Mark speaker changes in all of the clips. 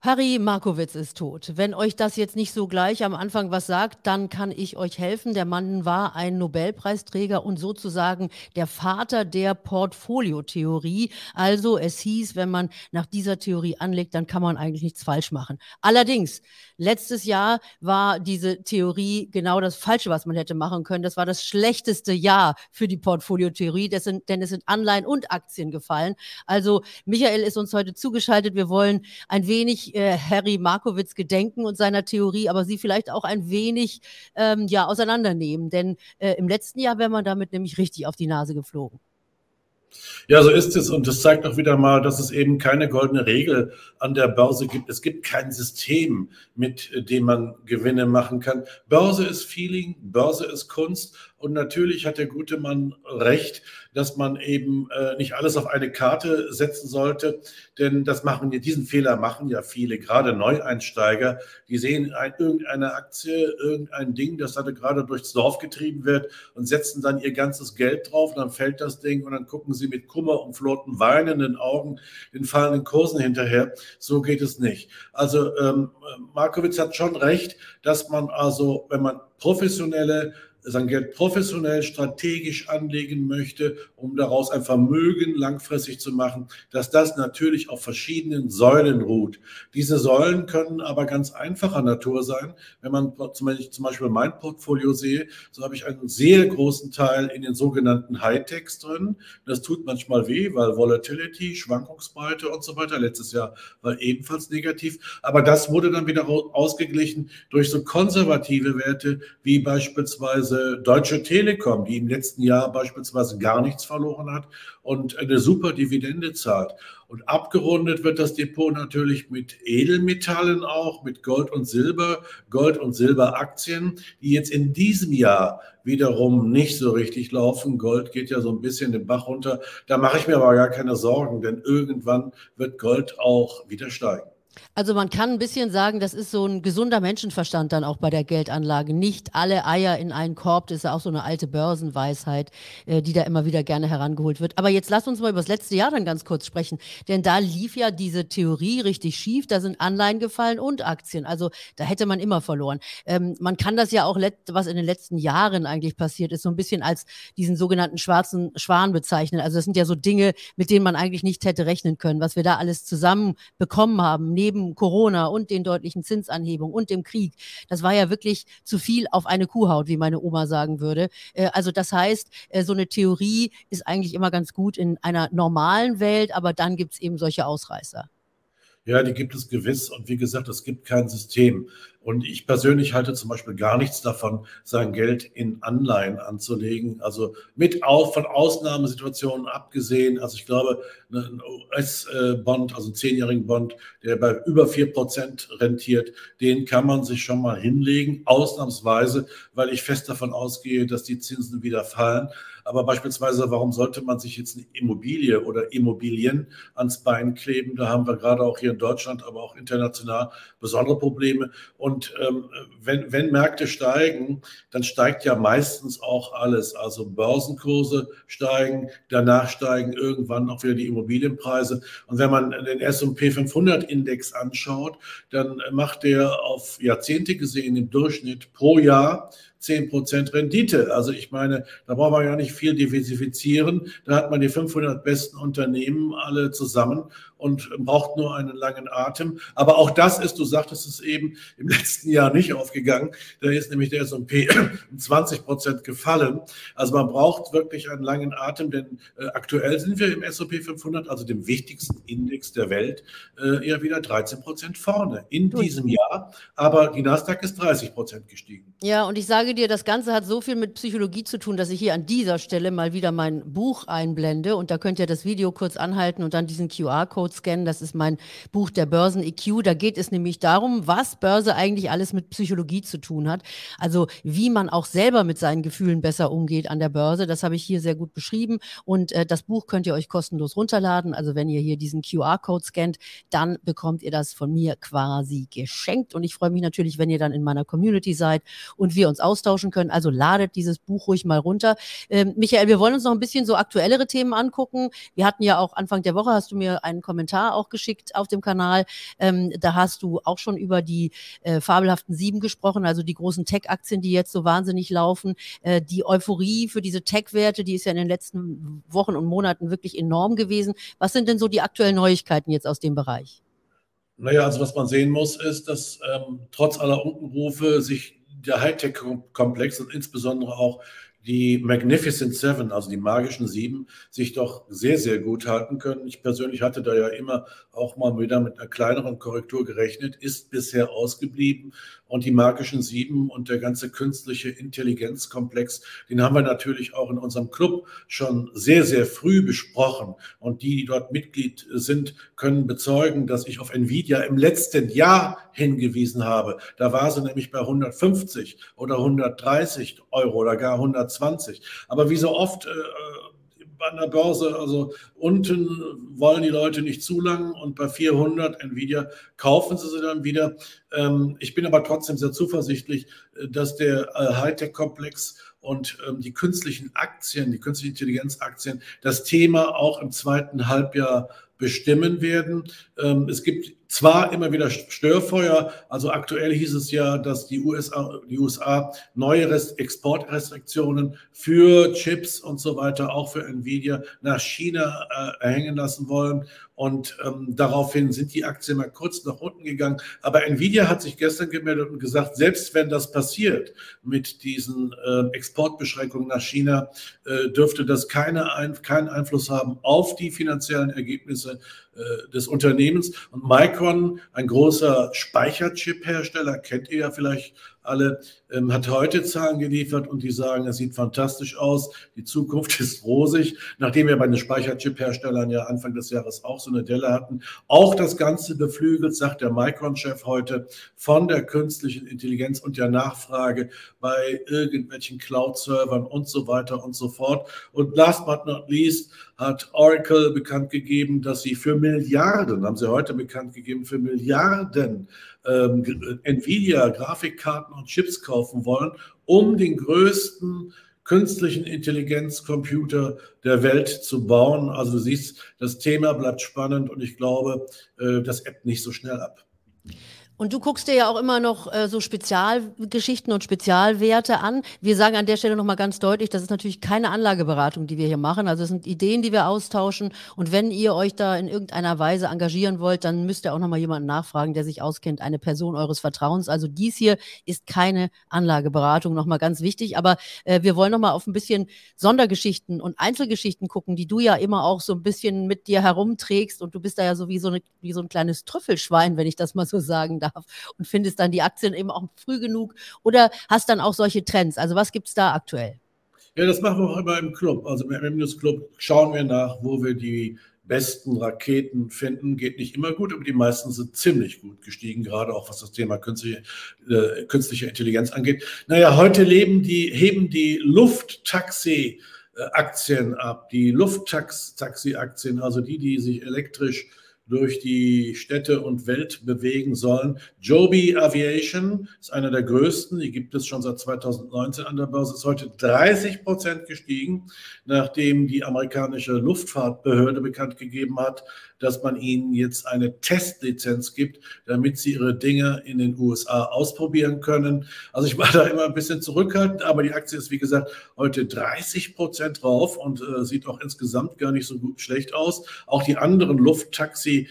Speaker 1: Harry Markowitz ist tot. Wenn euch das jetzt nicht so gleich am Anfang was sagt, dann kann ich euch helfen. Der Mann war ein Nobelpreisträger und sozusagen der Vater der Portfoliotheorie. Also es hieß, wenn man nach dieser Theorie anlegt, dann kann man eigentlich nichts falsch machen. Allerdings, letztes Jahr war diese Theorie genau das Falsche, was man hätte machen können. Das war das schlechteste Jahr für die Portfoliotheorie, denn es sind Anleihen und Aktien gefallen. Also Michael ist uns heute zugeschaltet. Wir wollen ein wenig äh, Harry Markowitz gedenken und seiner Theorie, aber sie vielleicht auch ein wenig ähm, ja, auseinandernehmen. Denn äh, im letzten Jahr wäre man damit nämlich richtig auf die Nase geflogen.
Speaker 2: Ja, so ist es. Und das zeigt auch wieder mal, dass es eben keine goldene Regel an der Börse gibt. Es gibt kein System, mit dem man Gewinne machen kann. Börse ist Feeling, Börse ist Kunst. Und natürlich hat der gute Mann recht, dass man eben äh, nicht alles auf eine Karte setzen sollte, denn das machen diesen Fehler machen ja viele, gerade Neueinsteiger. Die sehen ein, irgendeine Aktie, irgendein Ding, das da gerade durchs Dorf getrieben wird und setzen dann ihr ganzes Geld drauf. Und dann fällt das Ding und dann gucken sie mit Kummer und flotten weinenden Augen den fallenden Kursen hinterher. So geht es nicht. Also ähm, Markowitz hat schon recht, dass man also, wenn man professionelle sein Geld professionell, strategisch anlegen möchte, um daraus ein Vermögen langfristig zu machen, dass das natürlich auf verschiedenen Säulen ruht. Diese Säulen können aber ganz einfacher Natur sein. Wenn man zum Beispiel mein Portfolio sehe, so habe ich einen sehr großen Teil in den sogenannten Hightechs drin. Das tut manchmal weh, weil Volatility, Schwankungsbreite und so weiter letztes Jahr war ebenfalls negativ. Aber das wurde dann wieder ausgeglichen durch so konservative Werte wie beispielsweise Deutsche Telekom, die im letzten Jahr beispielsweise gar nichts verloren hat und eine super Dividende zahlt. Und abgerundet wird das Depot natürlich mit Edelmetallen auch, mit Gold und Silber, Gold- und Silberaktien, die jetzt in diesem Jahr wiederum nicht so richtig laufen. Gold geht ja so ein bisschen den Bach runter. Da mache ich mir aber gar keine Sorgen, denn irgendwann wird Gold auch wieder steigen.
Speaker 1: Also man kann ein bisschen sagen, das ist so ein gesunder Menschenverstand dann auch bei der Geldanlage. Nicht alle Eier in einen Korb, das ist ja auch so eine alte Börsenweisheit, äh, die da immer wieder gerne herangeholt wird. Aber jetzt lass uns mal über das letzte Jahr dann ganz kurz sprechen. Denn da lief ja diese Theorie richtig schief. Da sind Anleihen gefallen und Aktien. Also da hätte man immer verloren. Ähm, man kann das ja auch, was in den letzten Jahren eigentlich passiert ist, so ein bisschen als diesen sogenannten schwarzen Schwan bezeichnen. Also das sind ja so Dinge, mit denen man eigentlich nicht hätte rechnen können, was wir da alles zusammen bekommen haben, neben neben Corona und den deutlichen Zinsanhebungen und dem Krieg, das war ja wirklich zu viel auf eine Kuhhaut, wie meine Oma sagen würde. Äh, also das heißt, äh, so eine Theorie ist eigentlich immer ganz gut in einer normalen Welt, aber dann gibt es eben solche Ausreißer.
Speaker 2: Ja, die gibt es gewiss. Und wie gesagt, es gibt kein System. Und ich persönlich halte zum Beispiel gar nichts davon, sein Geld in Anleihen anzulegen. Also mit auch von Ausnahmesituationen abgesehen. Also ich glaube, ein US-Bond, also ein zehnjährigen Bond, der bei über vier Prozent rentiert, den kann man sich schon mal hinlegen, ausnahmsweise, weil ich fest davon ausgehe, dass die Zinsen wieder fallen. Aber beispielsweise, warum sollte man sich jetzt eine Immobilie oder Immobilien ans Bein kleben? Da haben wir gerade auch hier in Deutschland, aber auch international besondere Probleme. Und ähm, wenn, wenn Märkte steigen, dann steigt ja meistens auch alles. Also Börsenkurse steigen, danach steigen irgendwann auch wieder die Immobilienpreise. Und wenn man den S&P 500 Index anschaut, dann macht der auf Jahrzehnte gesehen im Durchschnitt pro Jahr 10% Rendite. Also ich meine, da braucht man gar nicht viel diversifizieren. Da hat man die 500 besten Unternehmen alle zusammen und braucht nur einen langen Atem. Aber auch das ist, du sagtest es eben, im letzten Jahr nicht aufgegangen. Da ist nämlich der S&P um 20 Prozent gefallen. Also man braucht wirklich einen langen Atem, denn äh, aktuell sind wir im S&P 500, also dem wichtigsten Index der Welt, äh, eher wieder 13 Prozent vorne in diesem Jahr. Aber die Nasdaq ist 30 Prozent gestiegen.
Speaker 1: Ja, und ich sage dir, das Ganze hat so viel mit Psychologie zu tun, dass ich hier an dieser Stelle mal wieder mein Buch einblende und da könnt ihr das Video kurz anhalten und dann diesen QR-Code Code scannen. Das ist mein Buch der Börsen EQ. Da geht es nämlich darum, was Börse eigentlich alles mit Psychologie zu tun hat. Also wie man auch selber mit seinen Gefühlen besser umgeht an der Börse. Das habe ich hier sehr gut beschrieben. Und äh, das Buch könnt ihr euch kostenlos runterladen. Also wenn ihr hier diesen QR-Code scannt, dann bekommt ihr das von mir quasi geschenkt. Und ich freue mich natürlich, wenn ihr dann in meiner Community seid und wir uns austauschen können. Also ladet dieses Buch ruhig mal runter. Ähm, Michael, wir wollen uns noch ein bisschen so aktuellere Themen angucken. Wir hatten ja auch Anfang der Woche, hast du mir einen Kommentar Kommentar auch geschickt auf dem Kanal. Ähm, da hast du auch schon über die äh, fabelhaften Sieben gesprochen, also die großen Tech-Aktien, die jetzt so wahnsinnig laufen. Äh, die Euphorie für diese Tech-Werte, die ist ja in den letzten Wochen und Monaten wirklich enorm gewesen. Was sind denn so die aktuellen Neuigkeiten jetzt aus dem Bereich?
Speaker 2: Naja, also was man sehen muss, ist, dass ähm, trotz aller Unkenrufe sich der Hightech-Komplex und insbesondere auch die Magnificent Seven, also die magischen Sieben, sich doch sehr, sehr gut halten können. Ich persönlich hatte da ja immer auch mal wieder mit einer kleineren Korrektur gerechnet, ist bisher ausgeblieben. Und die magischen Sieben und der ganze künstliche Intelligenzkomplex, den haben wir natürlich auch in unserem Club schon sehr, sehr früh besprochen. Und die, die dort Mitglied sind, können bezeugen, dass ich auf Nvidia im letzten Jahr hingewiesen habe. Da war sie nämlich bei 150 oder 130 Euro oder gar 120. Aber wie so oft äh, an der Börse, also unten wollen die Leute nicht zu lang und bei 400 Nvidia kaufen sie sie dann wieder. Ähm, ich bin aber trotzdem sehr zuversichtlich, äh, dass der äh, Hightech-Komplex und ähm, die künstlichen Aktien, die künstliche Intelligenz-Aktien, das Thema auch im zweiten Halbjahr bestimmen werden. Ähm, es gibt zwar immer wieder Störfeuer, also aktuell hieß es ja, dass die USA, die USA neue Rest Exportrestriktionen für Chips und so weiter, auch für Nvidia, nach China äh, erhängen lassen wollen. Und ähm, daraufhin sind die Aktien mal kurz nach unten gegangen. Aber Nvidia hat sich gestern gemeldet und gesagt, selbst wenn das passiert mit diesen äh, Exportbeschränkungen nach China, äh, dürfte das keine ein, keinen Einfluss haben auf die finanziellen Ergebnisse äh, des Unternehmens. Und Micron, ein großer Speicherchip-Hersteller, kennt ihr ja vielleicht alle, ähm, hat heute Zahlen geliefert und die sagen, es sieht fantastisch aus, die Zukunft ist rosig, nachdem wir bei den Speicherchip-Herstellern ja Anfang des Jahres auch so eine Delle hatten. Auch das Ganze beflügelt, sagt der Micron-Chef heute, von der künstlichen Intelligenz und der Nachfrage bei irgendwelchen Cloud-Servern und so weiter und so fort. Und last but not least hat Oracle bekannt gegeben, dass sie für Milliarden, haben sie heute bekannt gegeben, für Milliarden ähm, Nvidia Grafikkarten und Chips kaufen wollen, um den größten künstlichen Intelligenzcomputer der Welt zu bauen. Also du siehst, das Thema bleibt spannend und ich glaube, äh, das ebbt nicht so schnell ab.
Speaker 1: Und du guckst dir ja auch immer noch äh, so Spezialgeschichten und Spezialwerte an. Wir sagen an der Stelle nochmal ganz deutlich, das ist natürlich keine Anlageberatung, die wir hier machen. Also es sind Ideen, die wir austauschen. Und wenn ihr euch da in irgendeiner Weise engagieren wollt, dann müsst ihr auch nochmal jemanden nachfragen, der sich auskennt, eine Person eures Vertrauens. Also dies hier ist keine Anlageberatung, nochmal ganz wichtig. Aber äh, wir wollen nochmal auf ein bisschen Sondergeschichten und Einzelgeschichten gucken, die du ja immer auch so ein bisschen mit dir herumträgst. Und du bist da ja so wie so, eine, wie so ein kleines Trüffelschwein, wenn ich das mal so sagen darf darf und findest dann die Aktien eben auch früh genug oder hast dann auch solche Trends? Also was gibt es da aktuell?
Speaker 2: Ja, das machen wir auch immer im Club. Also im News Club schauen wir nach, wo wir die besten Raketen finden. Geht nicht immer gut, aber die meisten sind ziemlich gut gestiegen, gerade auch was das Thema künstliche, äh, künstliche Intelligenz angeht. Naja, heute leben die, heben die Lufttaxi-Aktien ab, die Lufttaxi-Aktien, also die, die sich elektrisch durch die Städte und Welt bewegen sollen. Joby Aviation ist einer der größten, die gibt es schon seit 2019 an der Börse, ist heute 30 Prozent gestiegen, nachdem die amerikanische Luftfahrtbehörde bekannt gegeben hat, dass man ihnen jetzt eine Testlizenz gibt, damit sie ihre Dinge in den USA ausprobieren können. Also ich war da immer ein bisschen zurückhaltend, aber die Aktie ist wie gesagt heute 30 Prozent drauf und äh, sieht auch insgesamt gar nicht so gut schlecht aus. Auch die anderen Lufttaxi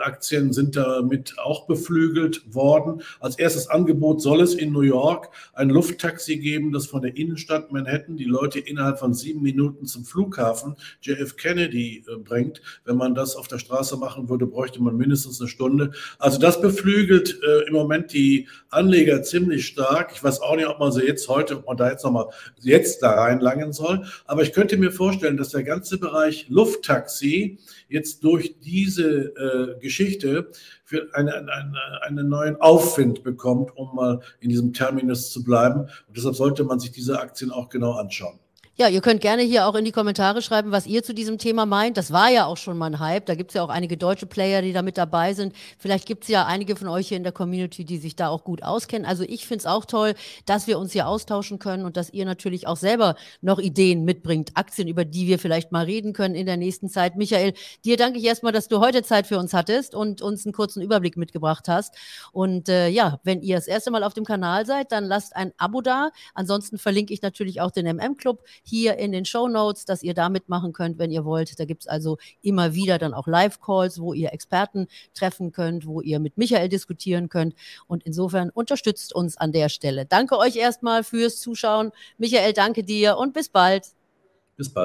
Speaker 2: Aktien sind damit auch beflügelt worden. Als erstes Angebot soll es in New York ein Lufttaxi geben, das von der Innenstadt Manhattan die Leute innerhalb von sieben Minuten zum Flughafen JF Kennedy äh, bringt. Wenn man das auf der Straße machen würde, bräuchte man mindestens eine Stunde. Also das beflügelt äh, im Moment die Anleger ziemlich stark. Ich weiß auch nicht, ob man sie jetzt heute, ob man da jetzt nochmal jetzt da reinlangen soll. Aber ich könnte mir vorstellen, dass der ganze Bereich Lufttaxi jetzt durch diese äh, Geschichte für eine, eine, einen neuen Aufwind bekommt, um mal in diesem Terminus zu bleiben. Und deshalb sollte man sich diese Aktien auch genau anschauen.
Speaker 1: Ja, ihr könnt gerne hier auch in die Kommentare schreiben, was ihr zu diesem Thema meint. Das war ja auch schon mal ein Hype. Da gibt es ja auch einige deutsche Player, die da mit dabei sind. Vielleicht gibt es ja einige von euch hier in der Community, die sich da auch gut auskennen. Also ich finde es auch toll, dass wir uns hier austauschen können und dass ihr natürlich auch selber noch Ideen mitbringt, Aktien, über die wir vielleicht mal reden können in der nächsten Zeit. Michael, dir danke ich erstmal, dass du heute Zeit für uns hattest und uns einen kurzen Überblick mitgebracht hast. Und äh, ja, wenn ihr das erste Mal auf dem Kanal seid, dann lasst ein Abo da. Ansonsten verlinke ich natürlich auch den MM-Club hier in den Show Notes, dass ihr da mitmachen könnt, wenn ihr wollt. Da gibt es also immer wieder dann auch Live-Calls, wo ihr Experten treffen könnt, wo ihr mit Michael diskutieren könnt. Und insofern unterstützt uns an der Stelle. Danke euch erstmal fürs Zuschauen. Michael, danke dir und bis bald.
Speaker 2: Bis bald.